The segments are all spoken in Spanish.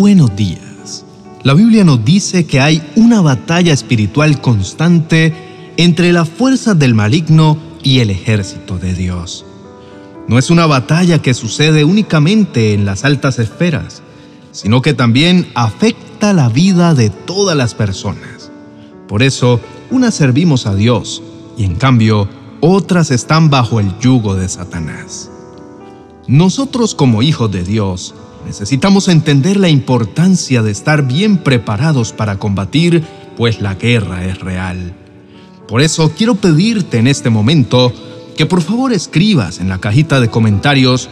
Buenos días. La Biblia nos dice que hay una batalla espiritual constante entre las fuerzas del maligno y el ejército de Dios. No es una batalla que sucede únicamente en las altas esferas, sino que también afecta la vida de todas las personas. Por eso, unas servimos a Dios y en cambio otras están bajo el yugo de Satanás. Nosotros como hijos de Dios necesitamos entender la importancia de estar bien preparados para combatir, pues la guerra es real. Por eso quiero pedirte en este momento que por favor escribas en la cajita de comentarios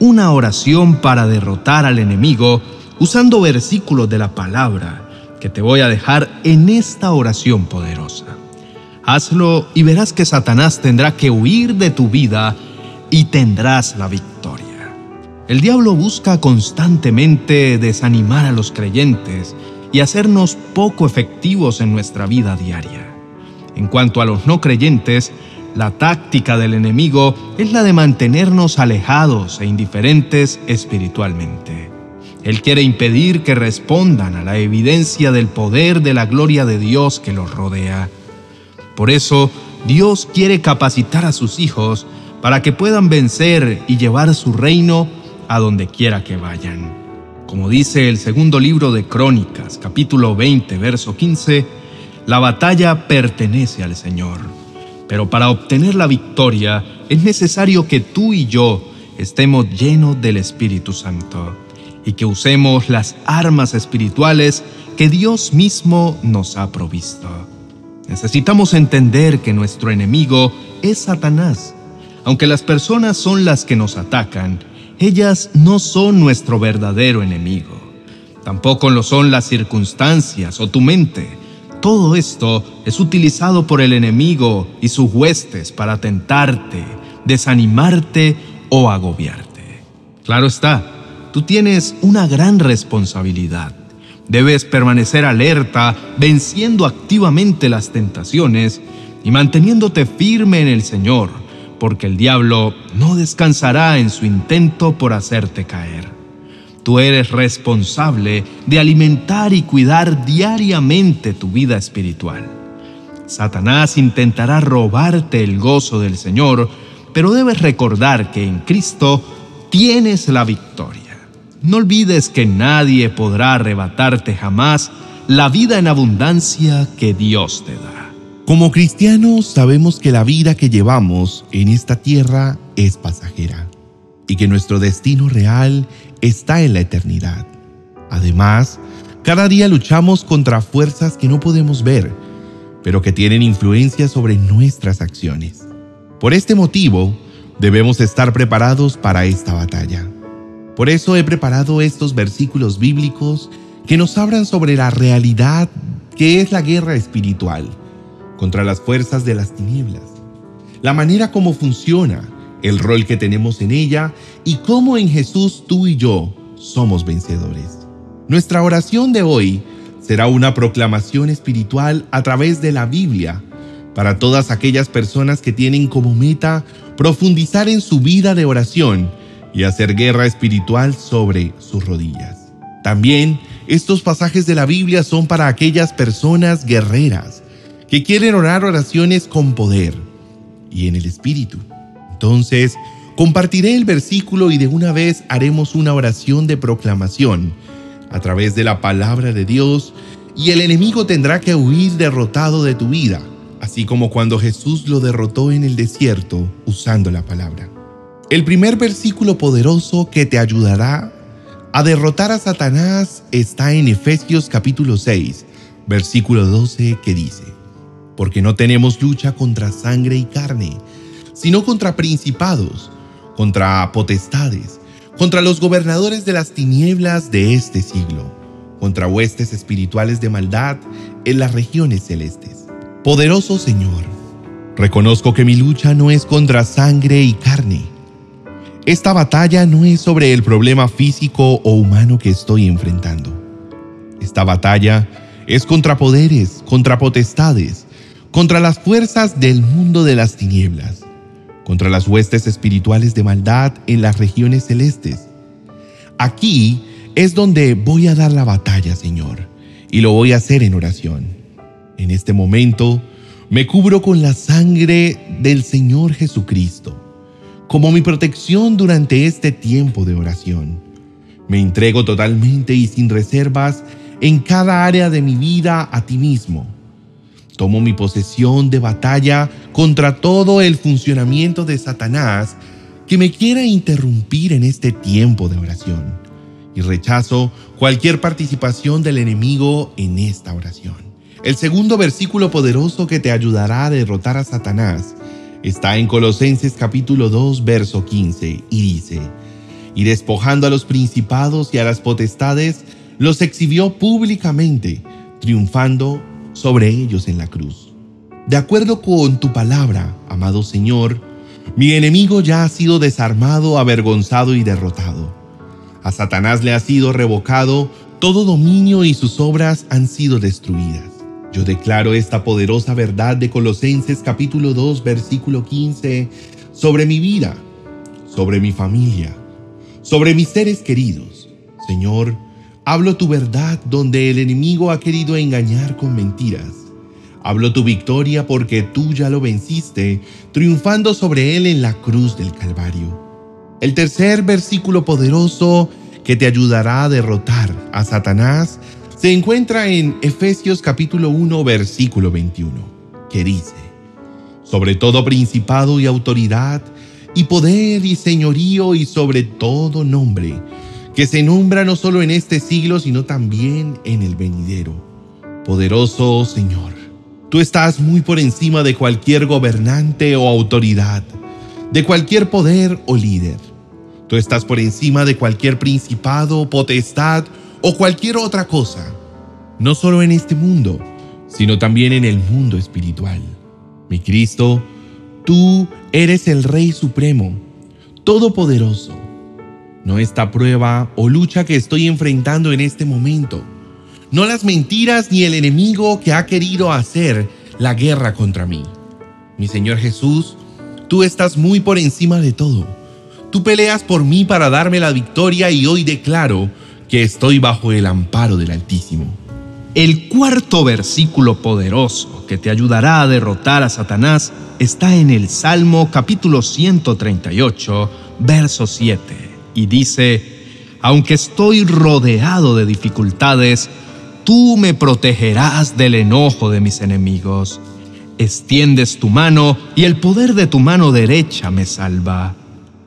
una oración para derrotar al enemigo usando versículos de la palabra que te voy a dejar en esta oración poderosa. Hazlo y verás que Satanás tendrá que huir de tu vida y tendrás la victoria. El diablo busca constantemente desanimar a los creyentes y hacernos poco efectivos en nuestra vida diaria. En cuanto a los no creyentes, la táctica del enemigo es la de mantenernos alejados e indiferentes espiritualmente. Él quiere impedir que respondan a la evidencia del poder de la gloria de Dios que los rodea. Por eso, Dios quiere capacitar a sus hijos para que puedan vencer y llevar su reino a donde quiera que vayan. Como dice el segundo libro de Crónicas, capítulo 20, verso 15, la batalla pertenece al Señor. Pero para obtener la victoria es necesario que tú y yo estemos llenos del Espíritu Santo y que usemos las armas espirituales que Dios mismo nos ha provisto. Necesitamos entender que nuestro enemigo es Satanás. Aunque las personas son las que nos atacan, ellas no son nuestro verdadero enemigo. Tampoco lo son las circunstancias o tu mente. Todo esto es utilizado por el enemigo y sus huestes para tentarte, desanimarte o agobiarte. Claro está, tú tienes una gran responsabilidad. Debes permanecer alerta, venciendo activamente las tentaciones y manteniéndote firme en el Señor porque el diablo no descansará en su intento por hacerte caer. Tú eres responsable de alimentar y cuidar diariamente tu vida espiritual. Satanás intentará robarte el gozo del Señor, pero debes recordar que en Cristo tienes la victoria. No olvides que nadie podrá arrebatarte jamás la vida en abundancia que Dios te da. Como cristianos sabemos que la vida que llevamos en esta tierra es pasajera y que nuestro destino real está en la eternidad. Además, cada día luchamos contra fuerzas que no podemos ver, pero que tienen influencia sobre nuestras acciones. Por este motivo, debemos estar preparados para esta batalla. Por eso he preparado estos versículos bíblicos que nos hablan sobre la realidad que es la guerra espiritual contra las fuerzas de las tinieblas, la manera como funciona, el rol que tenemos en ella y cómo en Jesús tú y yo somos vencedores. Nuestra oración de hoy será una proclamación espiritual a través de la Biblia para todas aquellas personas que tienen como meta profundizar en su vida de oración y hacer guerra espiritual sobre sus rodillas. También estos pasajes de la Biblia son para aquellas personas guerreras que quieren orar oraciones con poder y en el Espíritu. Entonces, compartiré el versículo y de una vez haremos una oración de proclamación a través de la palabra de Dios y el enemigo tendrá que huir derrotado de tu vida, así como cuando Jesús lo derrotó en el desierto usando la palabra. El primer versículo poderoso que te ayudará a derrotar a Satanás está en Efesios capítulo 6, versículo 12 que dice, porque no tenemos lucha contra sangre y carne, sino contra principados, contra potestades, contra los gobernadores de las tinieblas de este siglo, contra huestes espirituales de maldad en las regiones celestes. Poderoso Señor, reconozco que mi lucha no es contra sangre y carne. Esta batalla no es sobre el problema físico o humano que estoy enfrentando. Esta batalla es contra poderes, contra potestades, contra las fuerzas del mundo de las tinieblas, contra las huestes espirituales de maldad en las regiones celestes. Aquí es donde voy a dar la batalla, Señor, y lo voy a hacer en oración. En este momento me cubro con la sangre del Señor Jesucristo, como mi protección durante este tiempo de oración. Me entrego totalmente y sin reservas en cada área de mi vida a ti mismo. Tomo mi posesión de batalla contra todo el funcionamiento de Satanás que me quiera interrumpir en este tiempo de oración y rechazo cualquier participación del enemigo en esta oración. El segundo versículo poderoso que te ayudará a derrotar a Satanás está en Colosenses capítulo 2, verso 15, y dice, y despojando a los principados y a las potestades, los exhibió públicamente, triunfando sobre ellos en la cruz. De acuerdo con tu palabra, amado Señor, mi enemigo ya ha sido desarmado, avergonzado y derrotado. A Satanás le ha sido revocado todo dominio y sus obras han sido destruidas. Yo declaro esta poderosa verdad de Colosenses capítulo 2 versículo 15 sobre mi vida, sobre mi familia, sobre mis seres queridos. Señor, hablo tu verdad donde el enemigo ha querido engañar con mentiras. Hablo tu victoria porque tú ya lo venciste, triunfando sobre él en la cruz del Calvario. El tercer versículo poderoso que te ayudará a derrotar a Satanás se encuentra en Efesios capítulo 1 versículo 21, que dice, sobre todo principado y autoridad, y poder y señorío y sobre todo nombre, que se nombra no solo en este siglo, sino también en el venidero. Poderoso Señor, tú estás muy por encima de cualquier gobernante o autoridad, de cualquier poder o líder. Tú estás por encima de cualquier principado, potestad o cualquier otra cosa, no solo en este mundo, sino también en el mundo espiritual. Mi Cristo, tú eres el Rey Supremo, Todopoderoso. No esta prueba o lucha que estoy enfrentando en este momento, no las mentiras ni el enemigo que ha querido hacer la guerra contra mí. Mi Señor Jesús, tú estás muy por encima de todo. Tú peleas por mí para darme la victoria y hoy declaro que estoy bajo el amparo del Altísimo. El cuarto versículo poderoso que te ayudará a derrotar a Satanás está en el Salmo capítulo 138, verso 7, y dice, Aunque estoy rodeado de dificultades, tú me protegerás del enojo de mis enemigos. Extiendes tu mano y el poder de tu mano derecha me salva.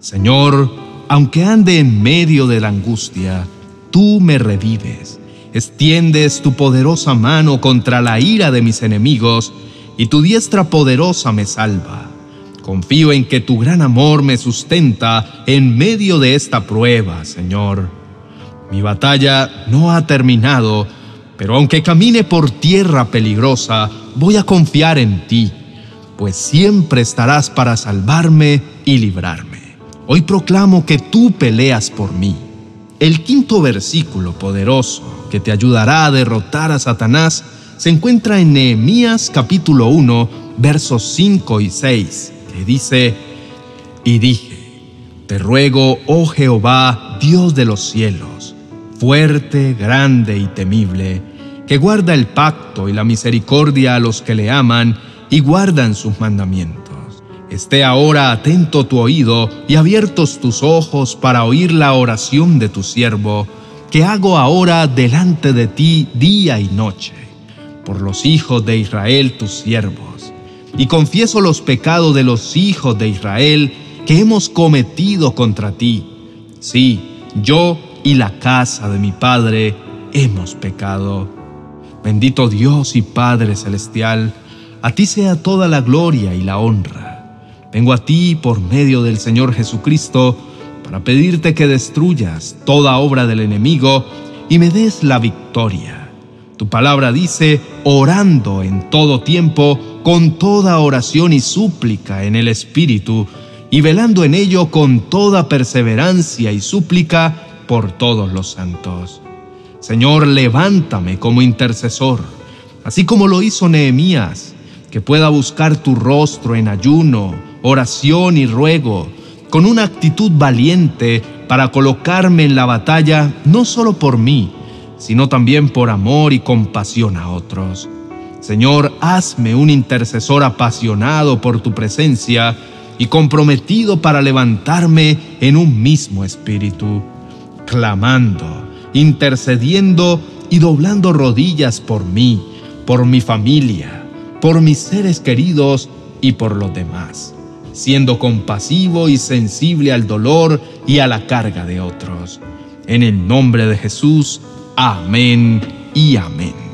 Señor, aunque ande en medio de la angustia, tú me revives. Extiendes tu poderosa mano contra la ira de mis enemigos, y tu diestra poderosa me salva. Confío en que tu gran amor me sustenta en medio de esta prueba, Señor. Mi batalla no ha terminado, pero aunque camine por tierra peligrosa, voy a confiar en ti, pues siempre estarás para salvarme y librarme. Hoy proclamo que tú peleas por mí. El quinto versículo poderoso que te ayudará a derrotar a Satanás se encuentra en Nehemías capítulo 1, versos 5 y 6, dice, Y dije, te ruego, oh Jehová, Dios de los cielos, fuerte, grande y temible, que guarda el pacto y la misericordia a los que le aman y guardan sus mandamientos Esté ahora atento tu oído y abiertos tus ojos para oír la oración de tu siervo, que hago ahora delante de ti día y noche, por los hijos de Israel tus siervos. Y confieso los pecados de los hijos de Israel que hemos cometido contra ti. Sí, yo y la casa de mi Padre hemos pecado. Bendito Dios y Padre Celestial, a ti sea toda la gloria y la honra Vengo a ti por medio del Señor Jesucristo para pedirte que destruyas toda obra del enemigo y me des la victoria. Tu palabra dice, orando en todo tiempo, con toda oración y súplica en el Espíritu, y velando en ello con toda perseverancia y súplica por todos los santos. Señor, levántame como intercesor, así como lo hizo Nehemías, que pueda buscar tu rostro en ayuno, oración y ruego, con una actitud valiente para colocarme en la batalla no solo por mí, sino también por amor y compasión a otros. Señor, hazme un intercesor apasionado por tu presencia y comprometido para levantarme en un mismo espíritu, clamando, intercediendo y doblando rodillas por mí, por mi familia, por mis seres queridos y por los demás, siendo compasivo y sensible al dolor y a la carga de otros. En el nombre de Jesús, amén y amén.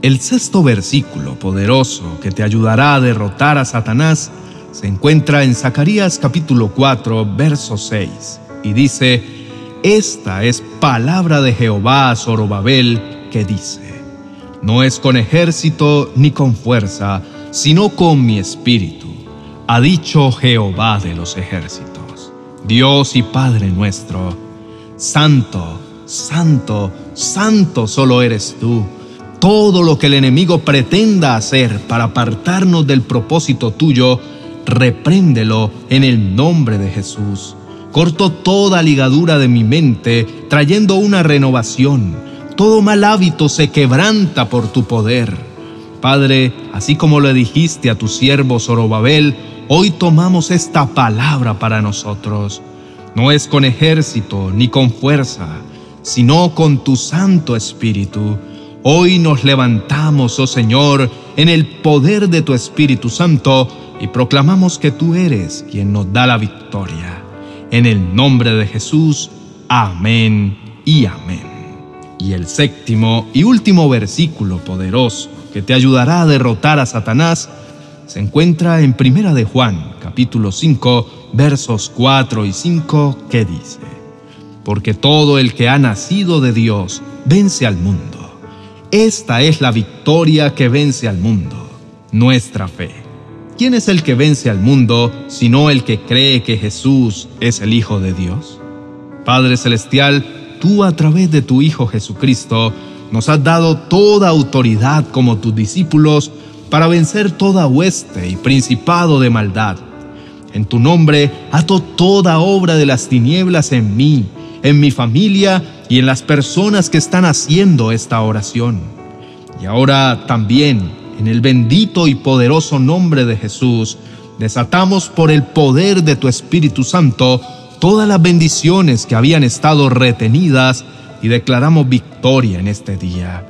El sexto versículo poderoso que te ayudará a derrotar a Satanás se encuentra en Zacarías capítulo 4, verso 6, y dice, Esta es palabra de Jehová a Zorobabel que dice, No es con ejército ni con fuerza, sino con mi espíritu, ha dicho Jehová de los ejércitos, Dios y Padre nuestro, Santo, Santo, Santo solo eres tú. Todo lo que el enemigo pretenda hacer para apartarnos del propósito tuyo, repréndelo en el nombre de Jesús. Corto toda ligadura de mi mente, trayendo una renovación. Todo mal hábito se quebranta por tu poder. Padre, así como le dijiste a tu siervo Zorobabel, hoy tomamos esta palabra para nosotros. No es con ejército ni con fuerza, sino con tu Santo Espíritu. Hoy nos levantamos, oh Señor, en el poder de tu Espíritu Santo y proclamamos que tú eres quien nos da la victoria. En el nombre de Jesús, amén y amén. Y el séptimo y último versículo poderoso que te ayudará a derrotar a Satanás se encuentra en Primera de Juan, capítulo 5, versos 4 y 5, que dice: Porque todo el que ha nacido de Dios vence al mundo. Esta es la victoria que vence al mundo, nuestra fe. ¿Quién es el que vence al mundo sino el que cree que Jesús es el Hijo de Dios? Padre Celestial, tú a través de tu Hijo Jesucristo nos has dado toda autoridad como tus discípulos para vencer toda hueste y principado de maldad. En tu nombre ato toda obra de las tinieblas en mí, en mi familia y en las personas que están haciendo esta oración. Y ahora también en el bendito y poderoso nombre de Jesús, desatamos por el poder de tu Espíritu Santo todas las bendiciones que habían estado retenidas y declaramos victoria en este día.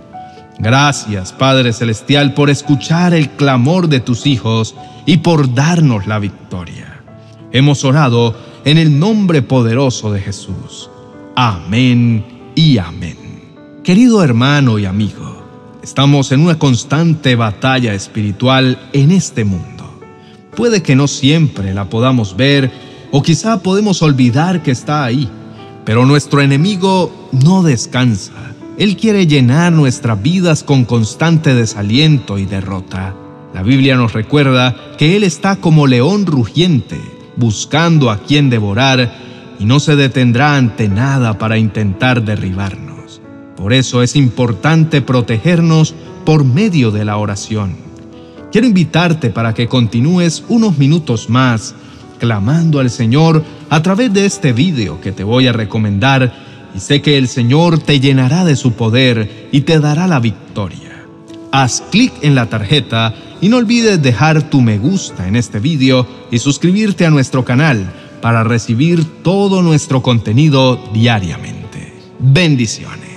Gracias, Padre Celestial, por escuchar el clamor de tus hijos y por darnos la victoria. Hemos orado en el nombre poderoso de Jesús. Amén y amén. Querido hermano y amigo, Estamos en una constante batalla espiritual en este mundo. Puede que no siempre la podamos ver o quizá podemos olvidar que está ahí, pero nuestro enemigo no descansa. Él quiere llenar nuestras vidas con constante desaliento y derrota. La Biblia nos recuerda que Él está como león rugiente, buscando a quien devorar, y no se detendrá ante nada para intentar derribarnos. Por eso es importante protegernos por medio de la oración. Quiero invitarte para que continúes unos minutos más clamando al Señor a través de este video que te voy a recomendar y sé que el Señor te llenará de su poder y te dará la victoria. Haz clic en la tarjeta y no olvides dejar tu me gusta en este video y suscribirte a nuestro canal para recibir todo nuestro contenido diariamente. Bendiciones.